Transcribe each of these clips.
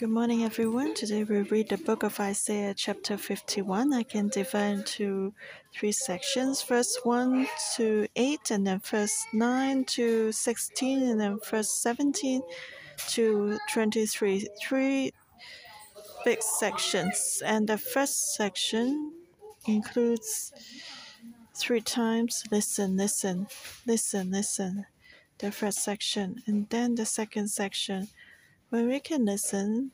Good morning, everyone. Today we read the book of Isaiah, chapter 51. I can divide into three sections first 1 to 8, and then first 9 to 16, and then first 17 to 23. Three big sections. And the first section includes three times listen, listen, listen, listen. The first section. And then the second section when we can listen,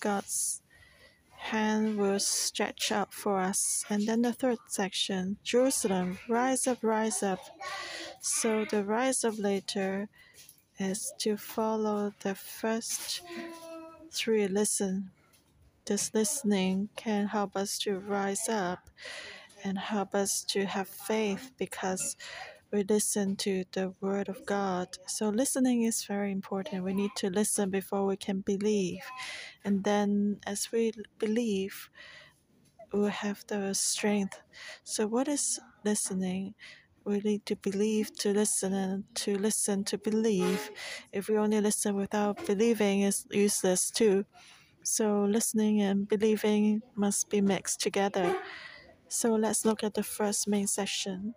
God's hand will stretch out for us. And then the third section Jerusalem, rise up, rise up. So the rise up later is to follow the first three listen. This listening can help us to rise up and help us to have faith because we listen to the word of God. So listening is very important. We need to listen before we can believe. And then as we believe, we have the strength. So what is listening? We need to believe to listen and to listen to believe. If we only listen without believing is useless too. So listening and believing must be mixed together. So let's look at the first main section.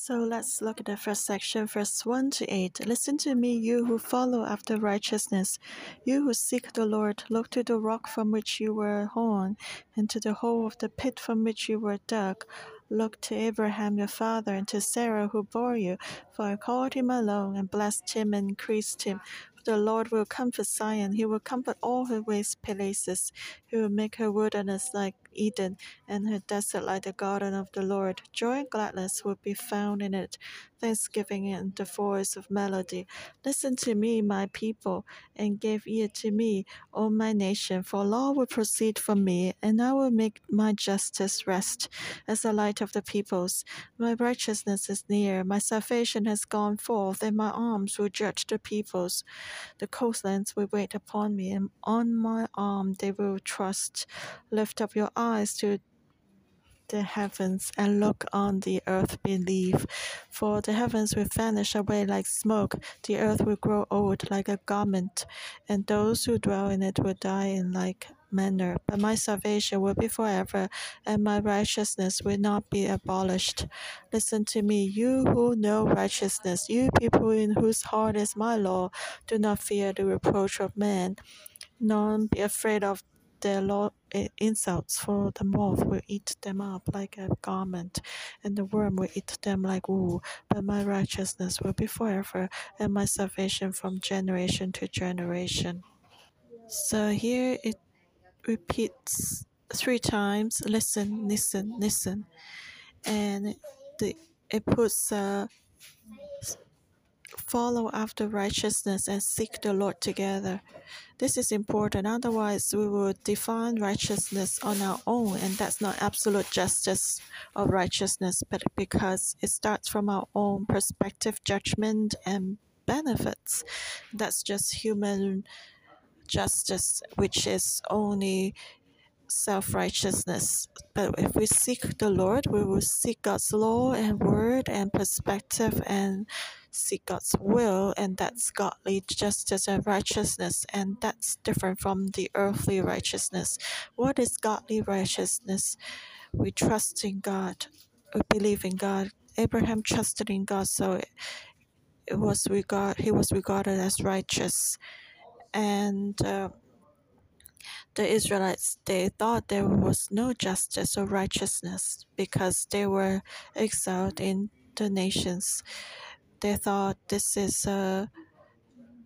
So let's look at the first section, verse 1 to 8. Listen to me, you who follow after righteousness, you who seek the Lord. Look to the rock from which you were hewn, and to the hole of the pit from which you were dug. Look to Abraham your father, and to Sarah who bore you. For I called him alone, and blessed him, and increased him. The Lord will comfort Zion. He will comfort all her waste places. He will make her wilderness like Eden, and her desert like the garden of the Lord. Joy and gladness will be found in it, thanksgiving and the voice of melody. Listen to me, my people, and give ear to me, O my nation, for law will proceed from me, and I will make my justice rest as the light of the peoples. My righteousness is near, my salvation has gone forth, and my arms will judge the peoples. The coastlands will wait upon me, and on my arm they will trust. Lift up your eyes to the heavens and look on the earth beneath. For the heavens will vanish away like smoke, the earth will grow old like a garment, and those who dwell in it will die in like manner. But my salvation will be forever, and my righteousness will not be abolished. Listen to me, you who know righteousness, you people in whose heart is my law. Do not fear the reproach of man, nor be afraid of their law eh, insults, for the moth will eat them up like a garment, and the worm will eat them like wool. But my righteousness will be forever, and my salvation from generation to generation. So here it repeats three times listen, listen, listen. And the, it puts uh, follow after righteousness and seek the Lord together. This is important, otherwise, we will define righteousness on our own, and that's not absolute justice of righteousness, but because it starts from our own perspective, judgment, and benefits. That's just human justice, which is only self righteousness. But if we seek the Lord, we will seek God's law and word and perspective and seek God's will, and that's godly justice and righteousness, and that's different from the earthly righteousness. What is godly righteousness? We trust in God, we believe in God. Abraham trusted in God, so it was regard he was regarded as righteous and uh, the Israelites they thought there was no justice or righteousness because they were exiled in the nations. They thought this is uh,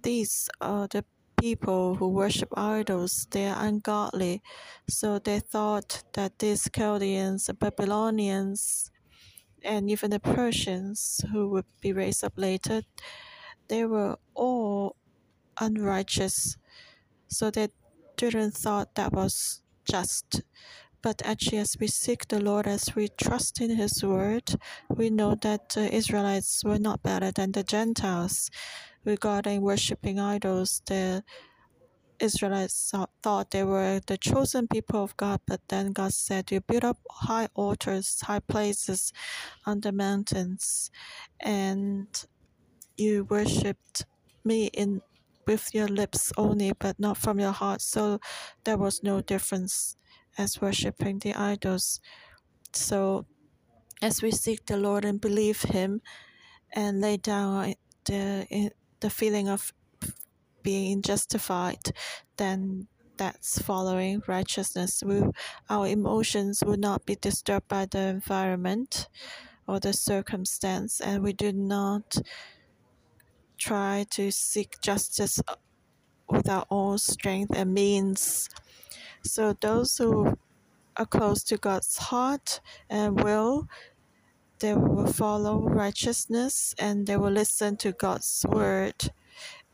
these are the people who worship idols. They are ungodly, so they thought that these Chaldeans, Babylonians, and even the Persians who would be raised up later, they were all unrighteous. So they didn't thought that was just. But actually, as we seek the Lord, as we trust in His word, we know that the Israelites were not better than the Gentiles. Regarding worshipping idols, the Israelites thought they were the chosen people of God, but then God said, You build up high altars, high places on the mountains, and you worshipped me in with your lips only, but not from your heart. So there was no difference as worshipping the idols. So as we seek the Lord and believe Him and lay down the, the feeling of being justified, then that's following righteousness. We, our emotions will not be disturbed by the environment or the circumstance, and we do not try to seek justice uh, with our own strength and means. So those who are close to God's heart and will, they will follow righteousness and they will listen to God's word.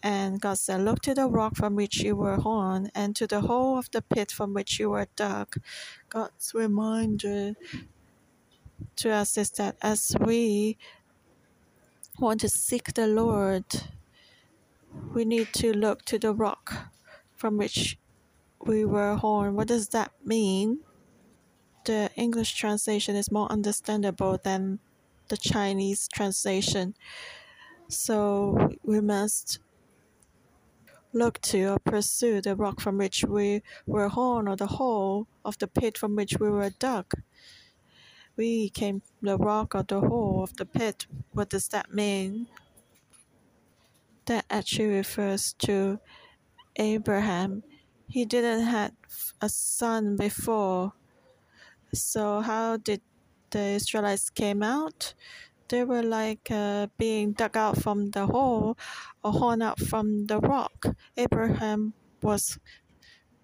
And God said, Look to the rock from which you were horn, and to the hole of the pit from which you were dug. God's reminder to us is that as we want to seek the Lord, we need to look to the rock from which we were horn. What does that mean? The English translation is more understandable than the Chinese translation. So we must look to or pursue the rock from which we were horn or the hole of the pit from which we were dug. We came the rock or the hole of the pit. What does that mean? That actually refers to Abraham. He didn't have a son before. So how did the Israelites came out? they were like uh, being dug out from the hole or horn out from the rock. Abraham was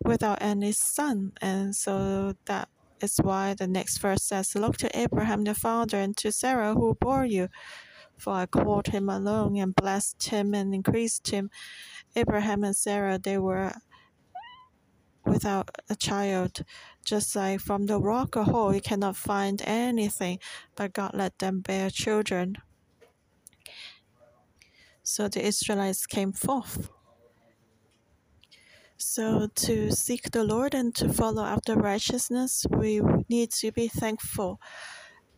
without any son, and so that is why the next verse says, Look to Abraham the father and to Sarah who bore you. For I called him alone and blessed him and increased him. Abraham and Sarah, they were without a child. Just like from the rock or hole, you cannot find anything, but God let them bear children. So the Israelites came forth. So, to seek the Lord and to follow after righteousness, we need to be thankful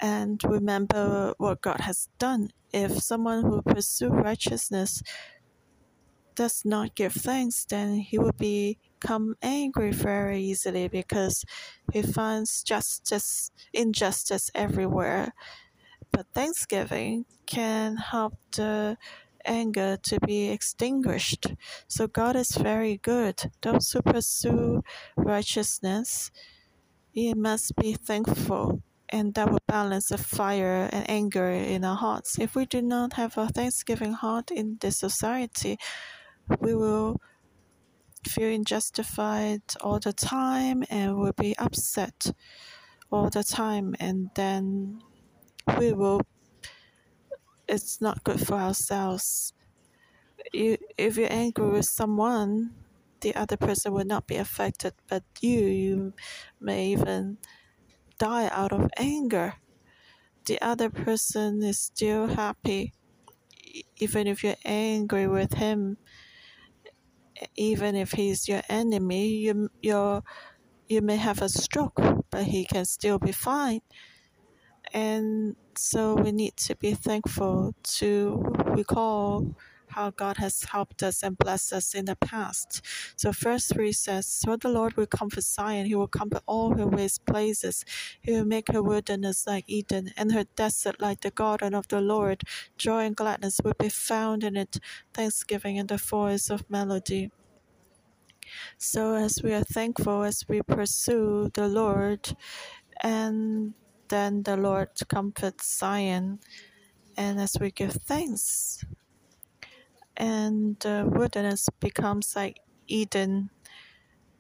and remember what God has done. If someone who pursue righteousness does not give thanks, then he will become angry very easily because he finds justice, injustice everywhere. But thanksgiving can help the anger to be extinguished. So God is very good. Those who pursue righteousness, he must be thankful and that will balance the fire and anger in our hearts. If we do not have a thanksgiving heart in this society, we will feel unjustified all the time and will be upset all the time and then we will it's not good for ourselves. You if you're angry with someone the other person will not be affected but you you may even die out of anger. The other person is still happy. Even if you're angry with him even if he's your enemy, you you you may have a stroke, but he can still be fine. And so we need to be thankful to recall how God has helped us and blessed us in the past. So verse 3 says, So the Lord will comfort Zion, he will comfort all her waste places. He will make her wilderness like Eden, and her desert like the garden of the Lord. Joy and gladness will be found in it, thanksgiving in the voice of melody. So as we are thankful as we pursue the Lord, and then the Lord comforts Zion, and as we give thanks, and the wilderness becomes like Eden.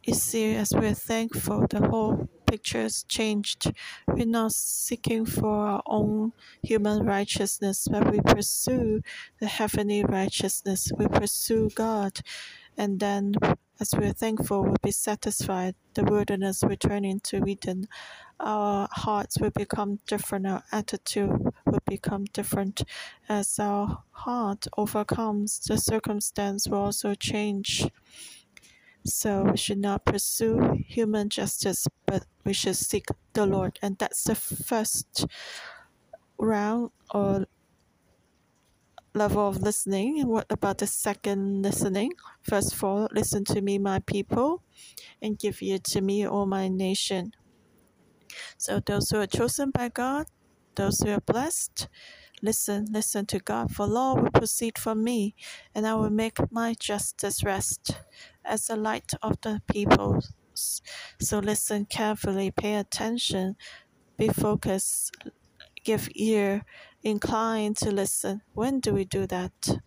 You see, as we're thankful, the whole picture has changed. We're not seeking for our own human righteousness, but we pursue the heavenly righteousness. We pursue God, and then as we're thankful, we'll be satisfied. The wilderness will turn into Eden. Our hearts will become different. Our attitude will become different. As our heart overcomes, the circumstance will also change. So we should not pursue human justice, but we should seek the Lord. And that's the first round or level of listening. And what about the second listening? First of all, listen to me, my people, and give ear to me, all my nation. So those who are chosen by God, those who are blessed, listen, listen to God, for law will proceed from me, and I will make my justice rest as the light of the people. So listen carefully, pay attention, be focused, give ear, incline to listen. When do we do that?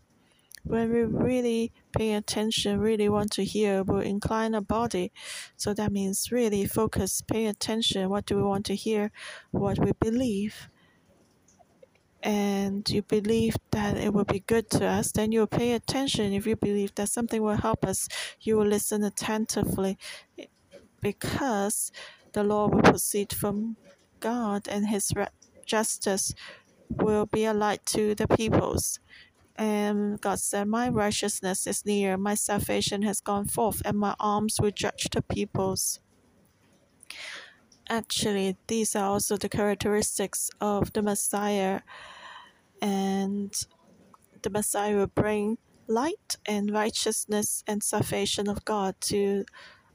When we really pay attention, really want to hear, we'll incline our body. So that means really focus, pay attention. What do we want to hear? What we believe. And you believe that it will be good to us, then you'll pay attention. If you believe that something will help us, you will listen attentively because the law will proceed from God and His justice will be a light to the peoples. And God said, My righteousness is near, my salvation has gone forth, and my arms will judge the peoples. Actually, these are also the characteristics of the Messiah, and the Messiah will bring light and righteousness and salvation of God to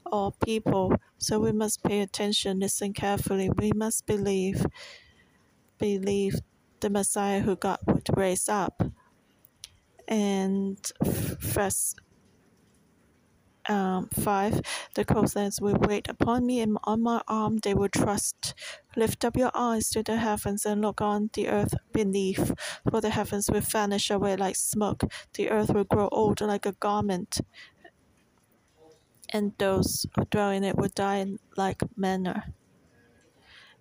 all people. So we must pay attention, listen carefully. We must believe believe the Messiah who God would raise up. And verse um, 5 The coastlands will wait upon me, and on my arm they will trust. Lift up your eyes to the heavens and look on the earth beneath, for the heavens will vanish away like smoke, the earth will grow old like a garment, and those who dwell in it will die in like manner.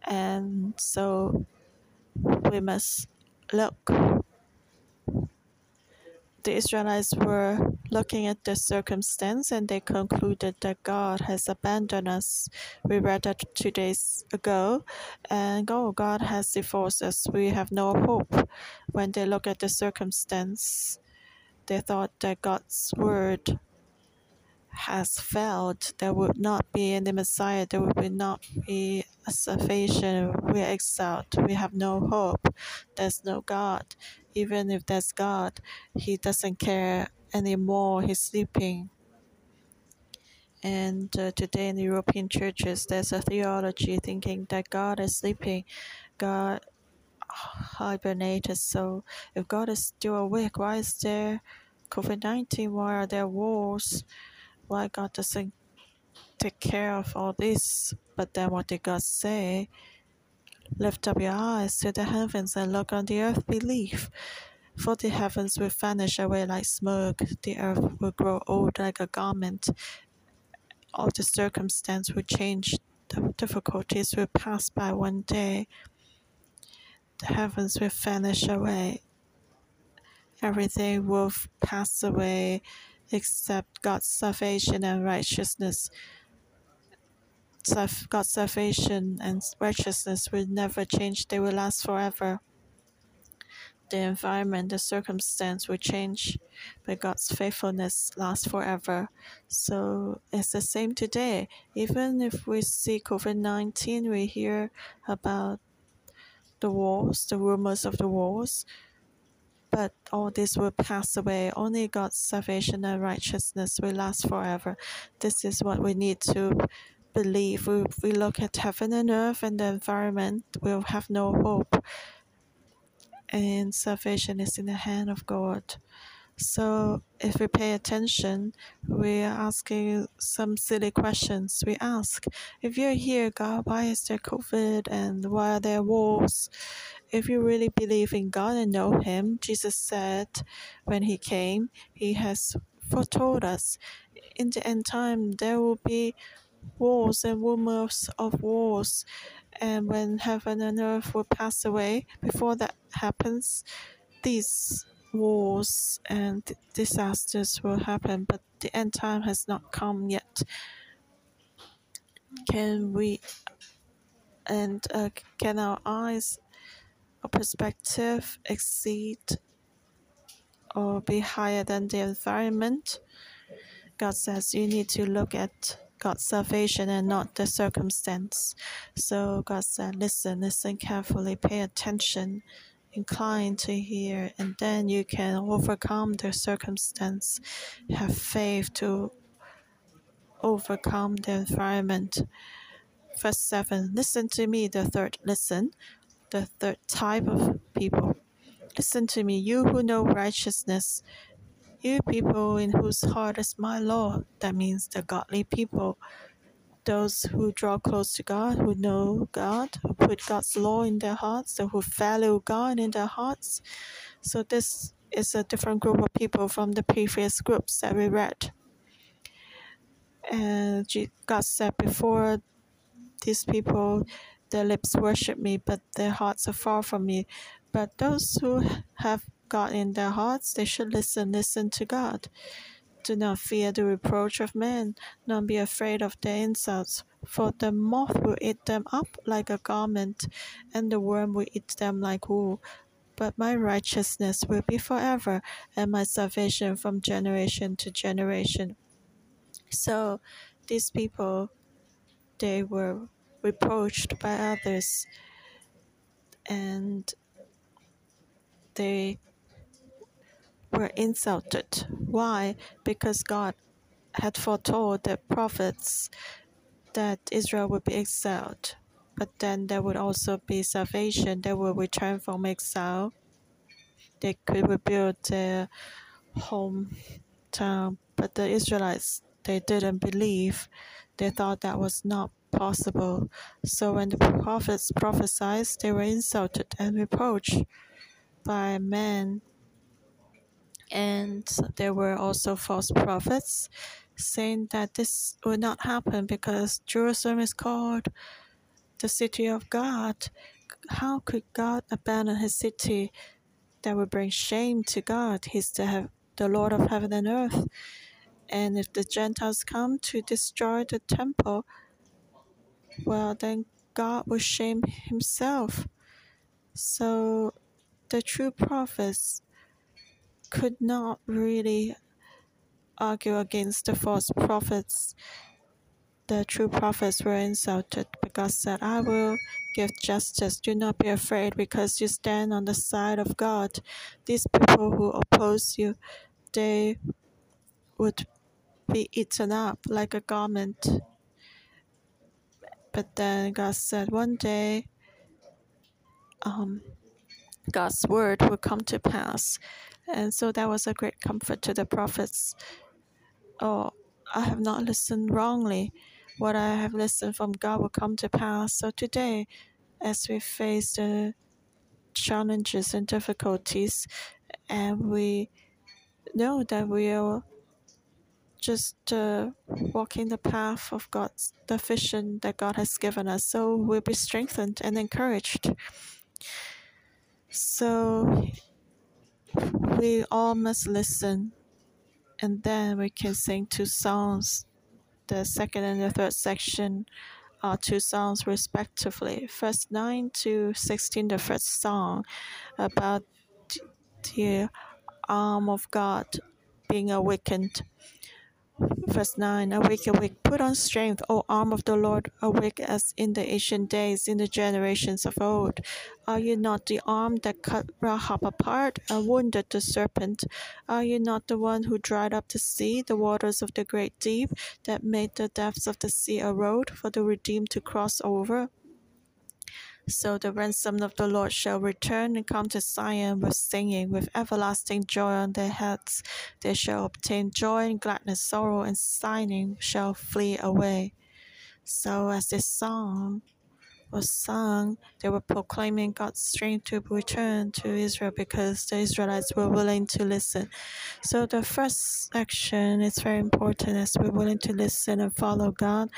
And so we must look. The Israelites were looking at the circumstance and they concluded that God has abandoned us. We read that two days ago, and oh, God has divorced us. We have no hope. When they look at the circumstance, they thought that God's word has failed, there would not be any Messiah, there would not be a salvation. We are exiled, we have no hope, there's no God. Even if there's God, He doesn't care anymore, He's sleeping. And uh, today in the European churches, there's a theology thinking that God is sleeping, God hibernated. So if God is still awake, why is there COVID 19? Why are there wars? Why God doesn't take care of all this. But then what did God say? Lift up your eyes to the heavens and look on the earth, believe. For the heavens will vanish away like smoke, the earth will grow old like a garment. All the circumstance will change, the difficulties will pass by one day. The heavens will vanish away. Everything will pass away except God's salvation and righteousness. God's salvation and righteousness will never change, they will last forever. The environment, the circumstance will change, but God's faithfulness lasts forever. So it's the same today. Even if we see COVID 19, we hear about the wars, the rumors of the wars, but all this will pass away. Only God's salvation and righteousness will last forever. This is what we need to believe. If we look at heaven and earth and the environment, we'll have no hope. And salvation is in the hand of God. So if we pay attention, we're asking some silly questions. We ask, if you're here, God, why is there COVID and why are there wars? If you really believe in God and know Him, Jesus said when He came, He has foretold us in the end time there will be wars and rumors of wars. And when heaven and earth will pass away, before that happens, these wars and disasters will happen, but the end time has not come yet. Can we and uh, can our eyes or perspective exceed or be higher than the environment? God says you need to look at God's salvation and not the circumstance. So God said, listen, listen carefully, pay attention inclined to hear, and then you can overcome the circumstance. Have faith to overcome the environment. Verse 7 Listen to me, the third listen, the third type of people. Listen to me, you who know righteousness, you people in whose heart is my law. That means the godly people those who draw close to God, who know God, who put God's law in their hearts, who value God in their hearts. So this is a different group of people from the previous groups that we read. And God said before these people, their lips worship me, but their hearts are far from me. But those who have God in their hearts, they should listen, listen to God. Do not fear the reproach of men, nor be afraid of their insults, for the moth will eat them up like a garment, and the worm will eat them like wool. But my righteousness will be forever, and my salvation from generation to generation. So these people, they were reproached by others, and they were insulted. Why? Because God had foretold the prophets that Israel would be exiled, but then there would also be salvation. They would return from exile. They could rebuild their hometown, but the Israelites they didn't believe. They thought that was not possible. So when the prophets prophesied, they were insulted and reproached by men and there were also false prophets saying that this would not happen because Jerusalem is called the city of God. How could God abandon his city that would bring shame to God? He's the, the Lord of heaven and earth. And if the Gentiles come to destroy the temple, well, then God will shame himself. So the true prophets could not really argue against the false prophets. The true prophets were insulted because said, I will give justice. Do not be afraid because you stand on the side of God. These people who oppose you, they would be eaten up like a garment. But then God said, one day, um, God's word will come to pass. And so that was a great comfort to the prophets. Oh, I have not listened wrongly. What I have listened from God will come to pass. So today, as we face the challenges and difficulties, and we know that we are just uh, walking the path of God's the vision that God has given us. So we'll be strengthened and encouraged. So we all must listen, and then we can sing two songs. The second and the third section are two songs respectively. first 9 to 16, the first song about the arm of God being awakened. Verse 9 Awake, awake, put on strength, O arm of the Lord, awake as in the ancient days, in the generations of old. Are you not the arm that cut Rahab apart and wounded the serpent? Are you not the one who dried up the sea, the waters of the great deep, that made the depths of the sea a road for the redeemed to cross over? So the ransom of the Lord shall return and come to Zion with singing, with everlasting joy on their heads. They shall obtain joy and gladness, sorrow and sighing shall flee away. So as this song was sung, they were proclaiming God's strength to return to Israel because the Israelites were willing to listen. So the first section is very important as we're willing to listen and follow God,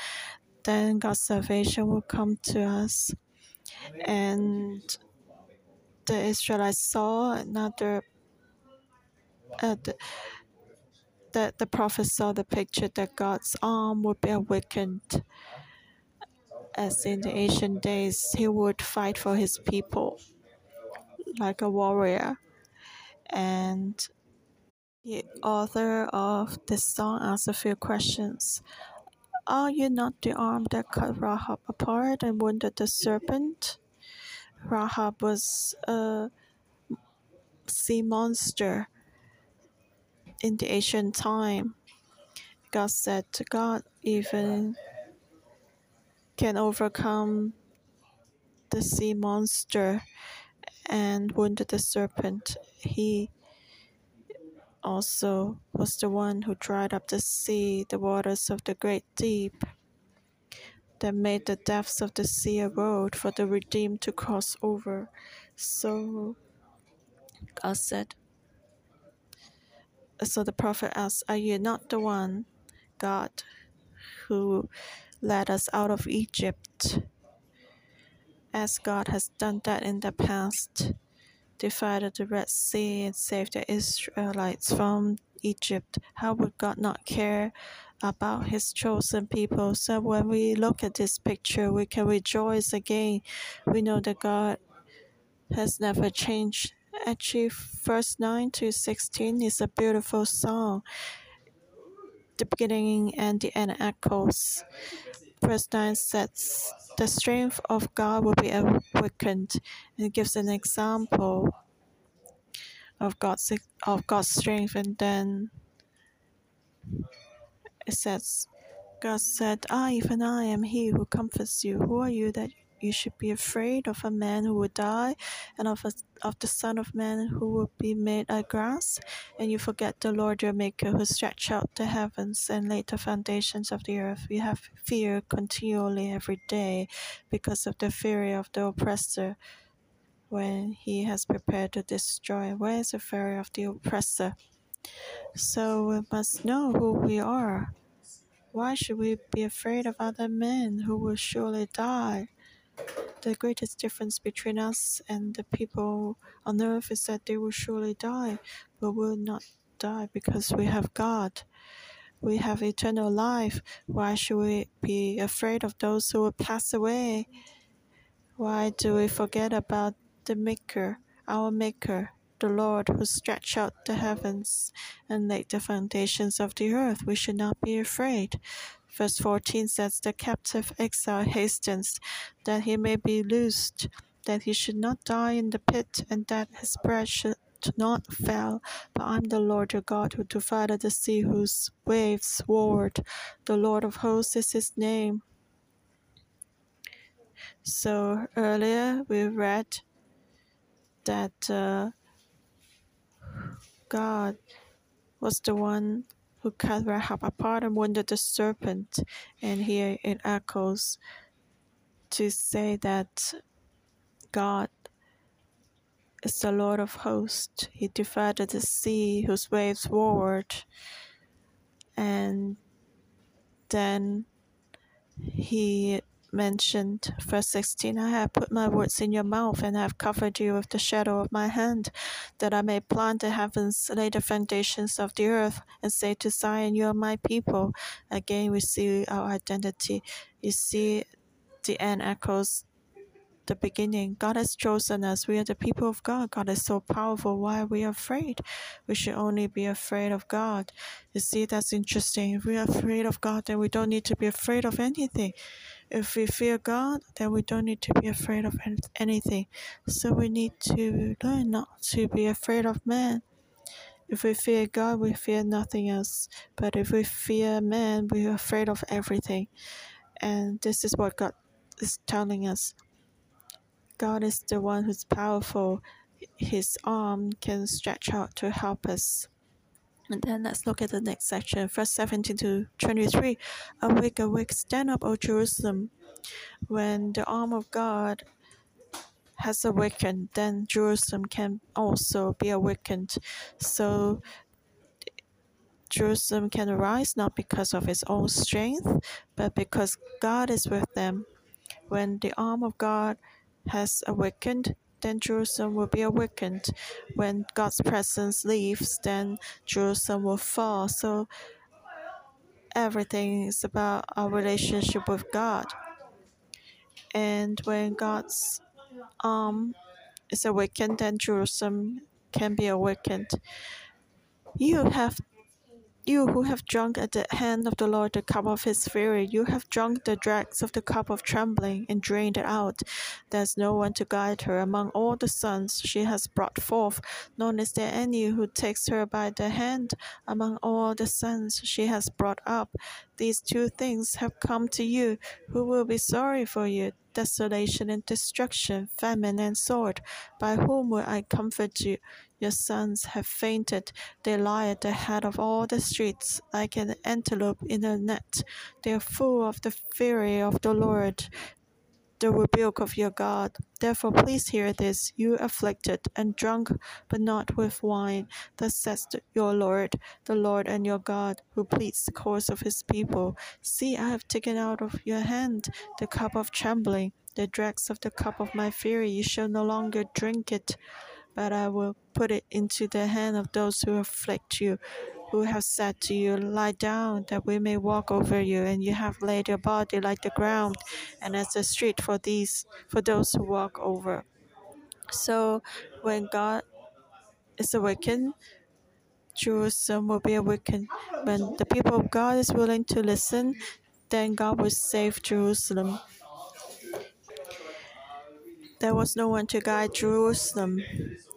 then God's salvation will come to us and the Israelites saw another. Uh, the, the, the prophet saw the picture that God's arm would be awakened. As in the ancient days, he would fight for his people like a warrior. And the author of this song asked a few questions. Are you not the arm that cut Rahab apart and wounded the serpent? Rahab was a sea monster in the ancient time. God said to God even can overcome the sea monster and wounded the serpent. He also was the one who dried up the sea, the waters of the great deep, that made the depths of the sea a road for the redeemed to cross over. So God said, so the prophet asked, Are you not the one, God, who led us out of Egypt? As God has done that in the past, divided the Red Sea and saved the Israelites from Egypt, how would God not care about his chosen people? So when we look at this picture, we can rejoice again. We know that God has never changed actually verse 9 to 16 is a beautiful song the beginning and the end echoes 9 says the strength of god will be awakened and gives an example of god's of god's strength. And then it says god said i even i am he who comforts you. Who are you that you should be afraid of a man who will die and of, a, of the Son of Man who will be made a grass. And you forget the Lord your Maker who stretched out the heavens and laid the foundations of the earth. You have fear continually every day because of the fury of the oppressor when he has prepared to destroy. Where is the fury of the oppressor? So we must know who we are. Why should we be afraid of other men who will surely die? The greatest difference between us and the people on earth is that they will surely die, but will not die because we have God. We have eternal life. Why should we be afraid of those who will pass away? Why do we forget about the Maker, our Maker, the Lord who stretched out the heavens and laid the foundations of the earth? We should not be afraid. Verse 14 says, The captive exile hastens, that he may be loosed, that he should not die in the pit, and that his bread should not fail. But I'm the Lord your God who divided the sea, whose waves roared. The Lord of hosts is his name. So earlier we read that uh, God was the one who cut Rahab apart and wounded the serpent. And here it echoes to say that God is the Lord of hosts. He divided the sea whose waves roared. And then he mentioned, verse 16 I have put my words in your mouth and I have covered you with the shadow of my hand, that I may plant the heavens, lay the foundations of the earth, and say to Zion, You are my people. Again, we see our identity. You see, the end echoes the beginning. God has chosen us. We are the people of God. God is so powerful. Why are we afraid? We should only be afraid of God. You see, that's interesting. If we are afraid of God, then we don't need to be afraid of anything. If we fear God, then we don't need to be afraid of anything. So we need to learn not to be afraid of man. If we fear God, we fear nothing else. But if we fear man, we are afraid of everything. And this is what God is telling us. God is the one who's powerful. His arm can stretch out to help us. And then let's look at the next section, verse 17 to 23. Awake, awake, stand up, O Jerusalem. When the arm of God has awakened, then Jerusalem can also be awakened. So Jerusalem can arise not because of its own strength, but because God is with them. When the arm of God has awakened, then Jerusalem will be awakened. When God's presence leaves, then Jerusalem will fall. So everything is about our relationship with God. And when God's arm is awakened, then Jerusalem can be awakened. You have You who have drunk at the hand of the Lord the cup of his fury, you have drunk the dregs of the cup of trembling and drained it out. There is no one to guide her among all the sons she has brought forth, nor is there any who takes her by the hand among all the sons she has brought up. These two things have come to you. Who will be sorry for you? Desolation and destruction, famine and sword. By whom will I comfort you? Your sons have fainted. They lie at the head of all the streets, like an antelope in a net. They are full of the fury of the Lord, the rebuke of your God. Therefore, please hear this, you afflicted and drunk, but not with wine. Thus says your Lord, the Lord and your God, who pleads the cause of his people. See, I have taken out of your hand the cup of trembling, the dregs of the cup of my fury. You shall no longer drink it but I will put it into the hand of those who afflict you, who have said to you, Lie down, that we may walk over you, and you have laid your body like the ground, and as a street for these for those who walk over. So when God is awakened, Jerusalem will be awakened. When the people of God is willing to listen, then God will save Jerusalem. There was no one to guide Jerusalem.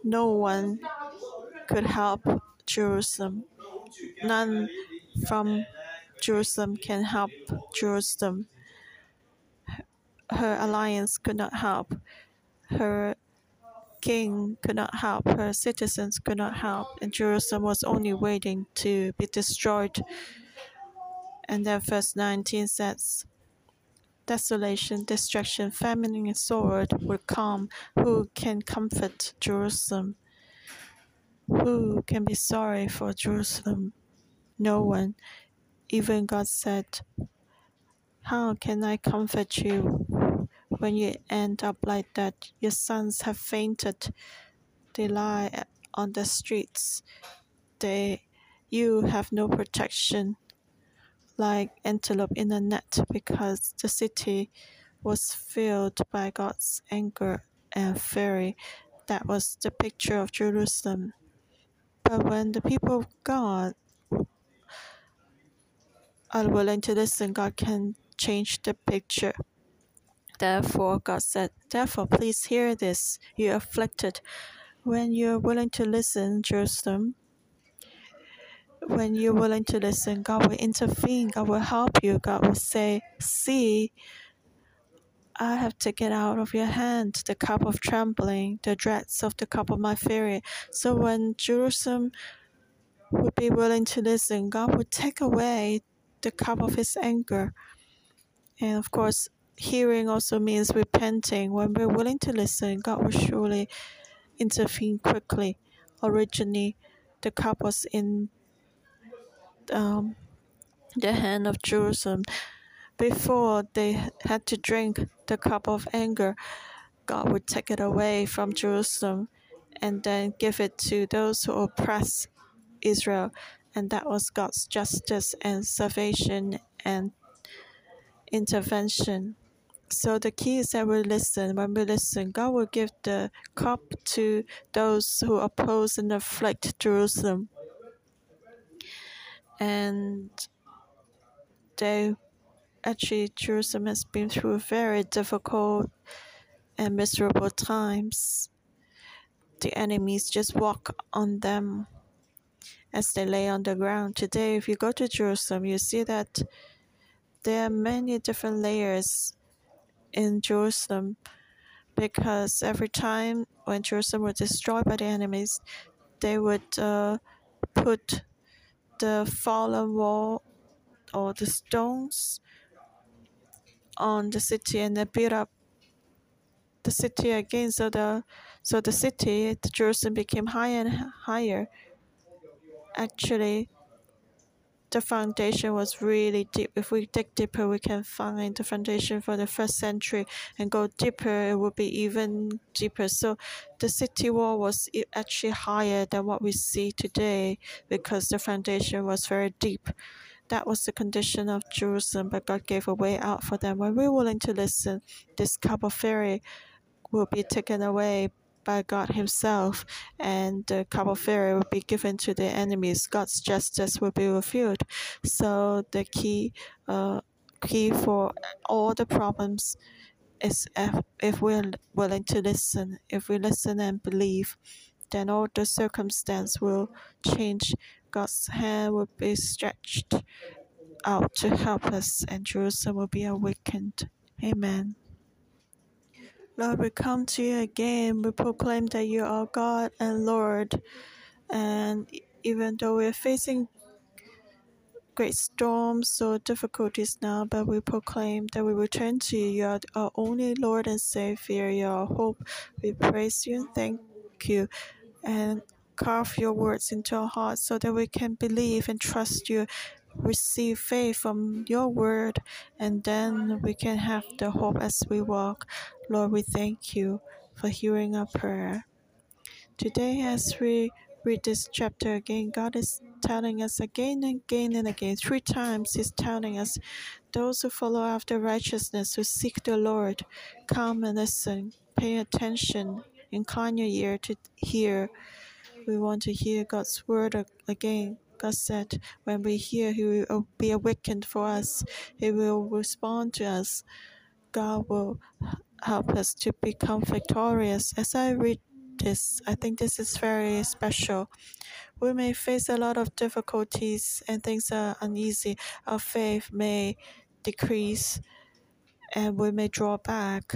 No one could help Jerusalem. None from Jerusalem can help Jerusalem. Her alliance could not help. Her king could not help. Her citizens could not help. And Jerusalem was only waiting to be destroyed. And then verse 19 says, desolation, destruction, famine, and sword will come. Who can comfort Jerusalem? Who can be sorry for Jerusalem? No one. Even God said, How can I comfort you when you end up like that? Your sons have fainted. They lie on the streets. They, you have no protection like antelope in a net because the city was filled by God's anger and fury. That was the picture of Jerusalem. But when the people of God are willing to listen, God can change the picture. Therefore, God said, Therefore, please hear this, you afflicted. When you're willing to listen, Jerusalem, when you're willing to listen, God will intervene, God will help you, God will say, See, I have taken out of your hand the cup of trembling, the dregs of the cup of my fury. So when Jerusalem would be willing to listen, God would take away the cup of his anger. And of course, hearing also means repenting. When we're willing to listen, God will surely intervene quickly. Originally, the cup was in um, the hand of Jerusalem. Before they had to drink the cup of anger, God would take it away from Jerusalem and then give it to those who oppress Israel. And that was God's justice and salvation and intervention. So the key is that we listen. When we listen, God will give the cup to those who oppose and afflict Jerusalem and they actually Jerusalem has been through very difficult and miserable times. The enemies just walk on them as they lay on the ground. Today, if you go to Jerusalem, you see that there are many different layers in Jerusalem because every time when Jerusalem was destroyed by the enemies, they would uh, put the fallen wall or the stones on the city and they build up the city again. So the so the city, the Jerusalem became higher and higher. Actually, the foundation was really deep. If we dig deeper, we can find the foundation for the first century and go deeper, it would be even deeper. So the city wall was actually higher than what we see today because the foundation was very deep. That was the condition of Jerusalem, but God gave a way out for them. When we're willing to listen, this cup of fury will be taken away by God Himself, and the cup of fire will be given to the enemies. God's justice will be revealed. So the key, uh, key for all the problems is if, if we're willing to listen. If we listen and believe, then all the circumstance will change. God's hand will be stretched out to help us, and Jerusalem will be awakened. Amen. Lord, we come to you again. We proclaim that you are God and Lord. And even though we're facing great storms or difficulties now, but we proclaim that we return to you. You are our only Lord and Savior. You are our hope. We praise you and thank you. And carve your words into our hearts so that we can believe and trust you receive faith from your word, and then we can have the hope as we walk. Lord, we thank you for hearing our prayer. Today, as we read this chapter again, God is telling us again and again and again, three times, He's telling us, those who follow after righteousness, who seek the Lord, come and listen, pay attention, incline your ear to hear. We want to hear God's word again. God said, when we hear, He will uh, be awakened for us. He will respond to us. God will help us to become victorious. As I read this, I think this is very special. We may face a lot of difficulties and things are uneasy. Our faith may decrease and we may draw back.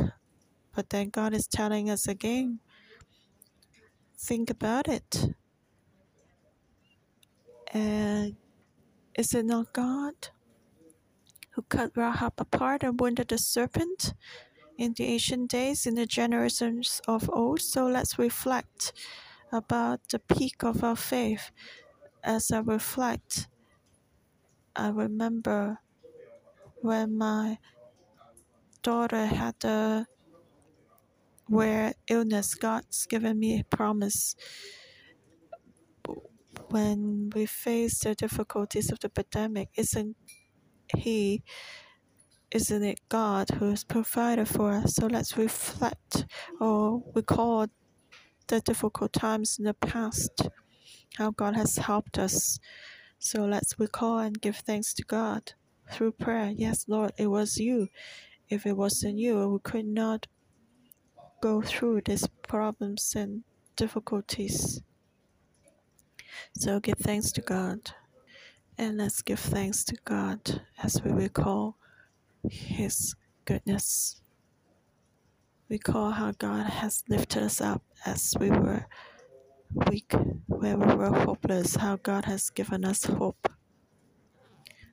But then God is telling us again think about it. And is it not God who cut Rahab apart and wounded the serpent in the ancient days, in the generations of old? So let's reflect about the peak of our faith. As I reflect, I remember when my daughter had a where illness, God's given me a promise when we face the difficulties of the pandemic, isn't He, isn't it God who has provided for us? So let's reflect or recall the difficult times in the past, how God has helped us. So let's recall and give thanks to God through prayer. Yes, Lord, it was you. If it wasn't you, we could not go through these problems and difficulties. So give thanks to God. And let's give thanks to God as we recall His goodness. Recall how God has lifted us up as we were weak, when we were hopeless, how God has given us hope.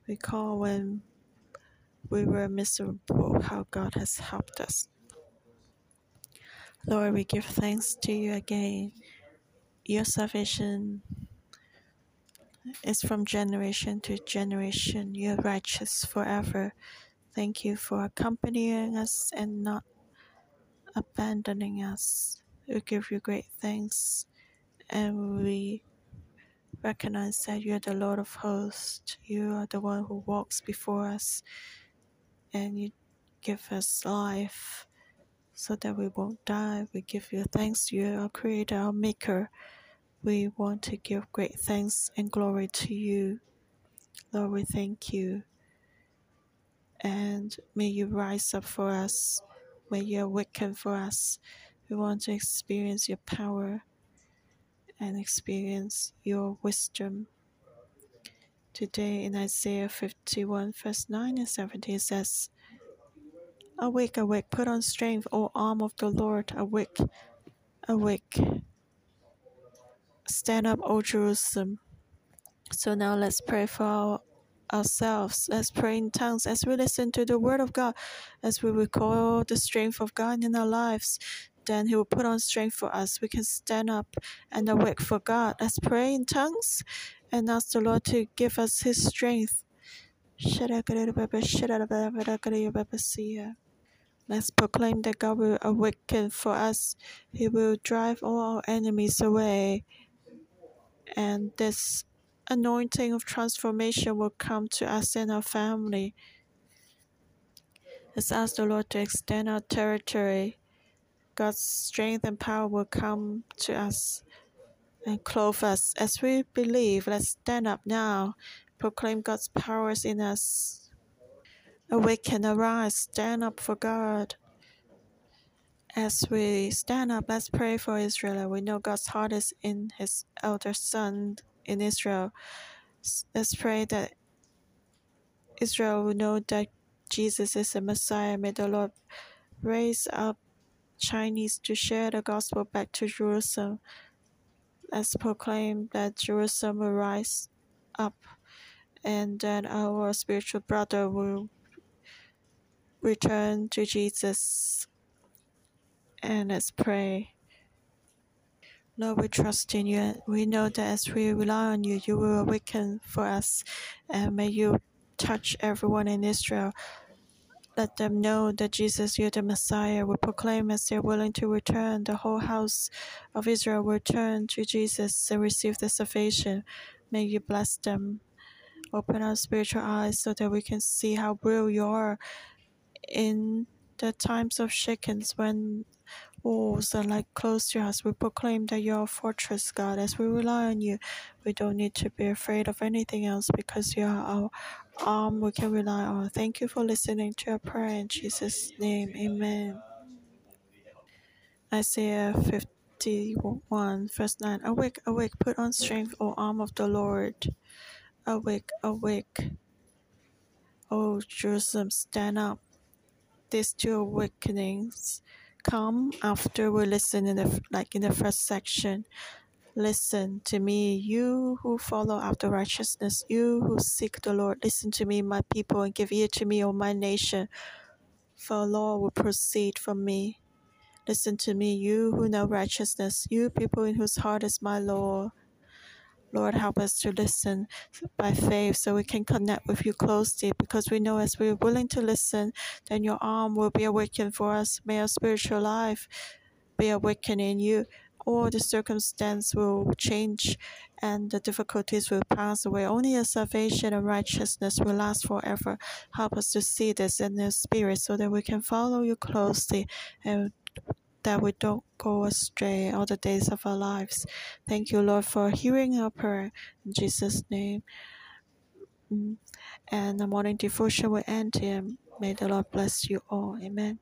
Recall when we were miserable, how God has helped us. Lord, we give thanks to you again. Your salvation is from generation to generation. You're righteous forever. Thank you for accompanying us and not abandoning us. We give you great thanks and we recognize that you are the Lord of hosts. You are the one who walks before us and you give us life so that we won't die. We give you thanks. You are our creator, our maker. We want to give great thanks and glory to you. Lord, we thank you. And may you rise up for us. May you awaken for us. We want to experience your power and experience your wisdom. Today in Isaiah 51, verse 9 and 17, it says, Awake, awake, put on strength, O arm of the Lord. Awake, awake Stand up, O Jerusalem. So now let's pray for ourselves. Let's pray in tongues as we listen to the word of God, as we recall the strength of God in our lives. Then He will put on strength for us. We can stand up and awake for God. Let's pray in tongues and ask the Lord to give us His strength. Let's proclaim that God will awaken for us. He will drive all our enemies away and this anointing of transformation will come to us and our family. Let's ask the Lord to extend our territory. God's strength and power will come to us and clothe us. As we believe, let's stand up now, proclaim God's powers in us. Awaken, arise, stand up for God. As we stand up, let's pray for Israel. We know God's heart is in His elder son in Israel. Let's pray that Israel will know that Jesus is the Messiah. May the Lord raise up Chinese to share the gospel back to Jerusalem. Let's proclaim that Jerusalem will rise up and that our spiritual brother will return to Jesus. And let's pray. Lord, we trust in you. We know that as we rely on you, you will awaken for us. And may you touch everyone in Israel. Let them know that Jesus, you're the Messiah. We proclaim as they're willing to return, the whole house of Israel will turn to Jesus and receive the salvation. May you bless them. Open our spiritual eyes so that we can see how real you are in the times of shakens when walls are like close to us. We proclaim that you're a fortress, God. As we rely on you, we don't need to be afraid of anything else because you are our arm we can rely on. Thank you for listening to our prayer in Jesus' name. Amen. Isaiah 51, verse 9. Awake, awake, put on strength, O arm of the Lord. Awake, awake. O Jerusalem, stand up. These two awakenings come after we listen in the like in the first section. Listen to me, you who follow after righteousness, you who seek the Lord. Listen to me, my people, and give ear to me, O my nation. For law will proceed from me. Listen to me, you who know righteousness, you people in whose heart is my law. Lord, help us to listen by faith so we can connect with you closely because we know as we're willing to listen, then your arm will be awakened for us. May our spiritual life be awakened in you. All the circumstance will change and the difficulties will pass away. Only your salvation and righteousness will last forever. Help us to see this in the spirit so that we can follow you closely and that we don't go astray all the days of our lives. Thank you, Lord, for hearing our prayer. In Jesus' name. Mm. And the morning devotion will end here. May the Lord bless you all. Amen.